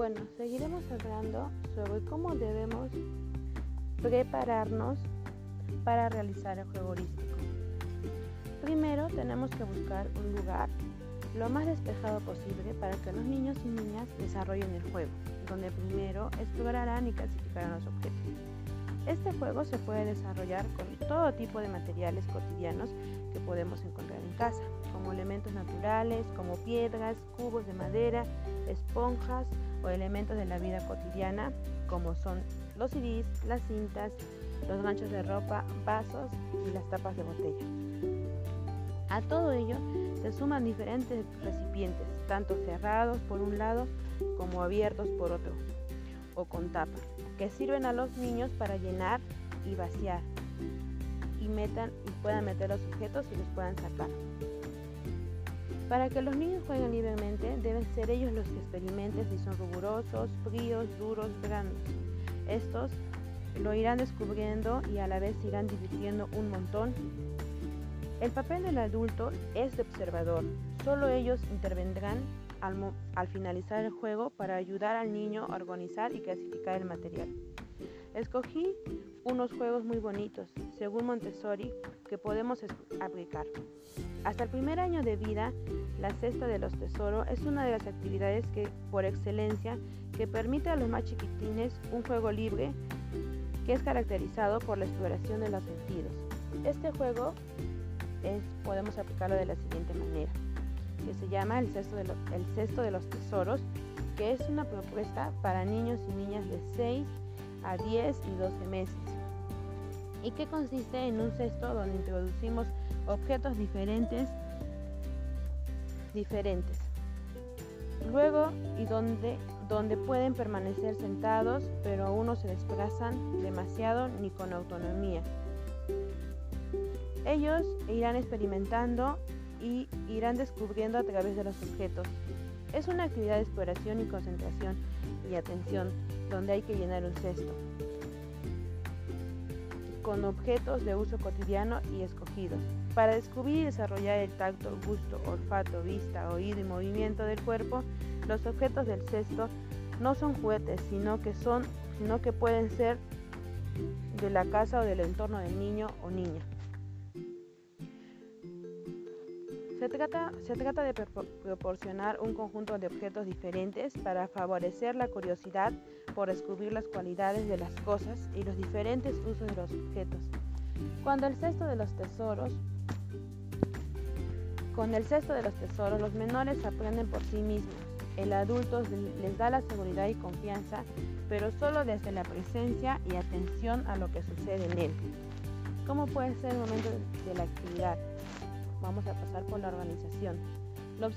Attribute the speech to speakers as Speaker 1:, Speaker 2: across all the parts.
Speaker 1: hablando sobre cómo debemos prepararnos para realizar el juego holístico. Primero tenemos que buscar un lugar lo más despejado posible para que los niños y niñas desarrollen el juego, donde primero explorarán y clasificarán los objetos. Este juego se puede desarrollar con todo tipo de materiales cotidianos que podemos encontrar en casa, como elementos naturales, como piedras, cubos de madera, esponjas o elementos de la vida cotidiana, como son los CDs, las cintas, los ganchos de ropa, vasos y las tapas de botella. A todo ello se suman diferentes recipientes, tanto cerrados por un lado como abiertos por otro, o con tapa, que sirven a los niños para llenar y vaciar y metan y puedan meter los objetos y los puedan sacar. Para que los niños jueguen libremente, deben ser ellos los que experimenten si son rigurosos, fríos, duros, blandos. Estos lo irán descubriendo y a la vez irán divirtiendo un montón el papel del adulto es de observador. Solo ellos intervendrán al, finalizar el juego para ayudar al niño a organizar y clasificar el material. Escogí unos juegos muy bonitos, según Montessori, que podemos aplicar. Hasta el primer año de vida, la cesta de los tesoros es una de las actividades que, por excelencia, que permite a los más chiquitines un juego libre que es caracterizado por la exploración de los sentidos. Este juego podemos aplicarlo de la siguiente manera, que se llama el cesto, de el cesto de los tesoros, que es una propuesta para niños y niñas de 6 a 10 y 12 meses, y que consiste en un cesto donde introducimos objetos diferentes, diferentes. Luego, y donde, donde pueden permanecer sentados, pero aún no se desplazan demasiado ni con autonomía. Ellos irán experimentando y irán descubriendo a través de los objetos. Es una actividad de exploración y concentración y atención donde hay que llenar un cesto con objetos de uso cotidiano y escogidos. Para descubrir y desarrollar el tacto, gusto, olfato, vista, oído y movimiento del cuerpo, los objetos del cesto no son juguetes, sino que son, sino que pueden ser de la casa o del entorno del niño o niña. Se trata, de proporcionar un conjunto de objetos diferentes para favorecer la curiosidad por descubrir las cualidades de las cosas y los diferentes usos de los objetos. Cuando el cesto de los tesoros con el cesto de los tesoros, los menores aprenden por sí mismos. El adulto les da la seguridad y confianza, pero solo desde la presencia y atención a lo que sucede en él. ¿Cómo puede ser el momento de la actividad? Vamos a pasar por la organización. Los,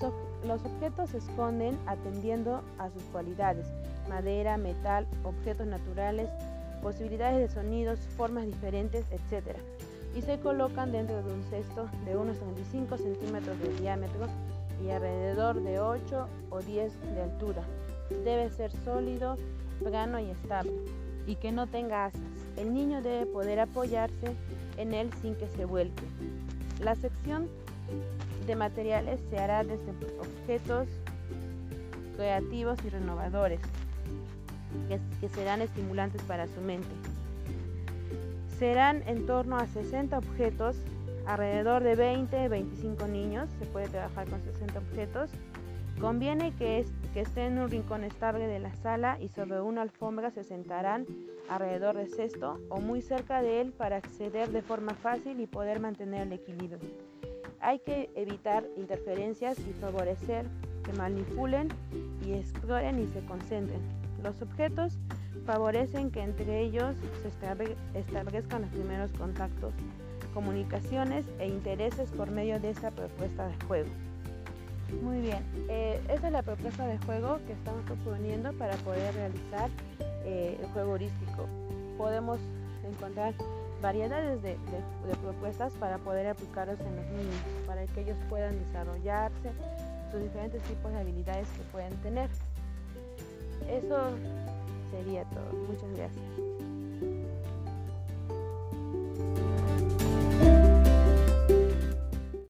Speaker 1: objetos se esconden atendiendo a sus cualidades, madera, metal, objetos naturales, posibilidades de sonidos, formas diferentes, etc. Y se colocan dentro de un cesto de unos 25 centímetros de diámetro y alrededor de 8 o 10 de altura. Debe ser sólido, plano y estable y que no tenga asas. El niño debe poder apoyarse en él sin que se vuelque. La sección de materiales se hará desde objetos creativos y renovadores que, serán estimulantes para su mente. Serán en torno a 60 objetos, alrededor de 20-25 niños, se puede trabajar con 60 objetos. Conviene que, estén en un rincón estable de la sala y sobre una alfombra se sentarán alrededor del cesto o muy cerca de él para acceder de forma fácil y poder mantener el equilibrio. Hay que evitar interferencias y favorecer que manipulen y exploren y se concentren. Los objetos favorecen que entre ellos se establezcan los primeros contactos, comunicaciones e intereses por medio de esta propuesta de juego. Bien, eh, esta es la propuesta de juego que estamos proponiendo para poder realizar eh, el juego heurístico. Podemos encontrar variedades de, propuestas para poder aplicarlos en los niños, para que ellos puedan desarrollarse sus diferentes tipos de habilidades que pueden tener. Eso sería todo. Muchas gracias.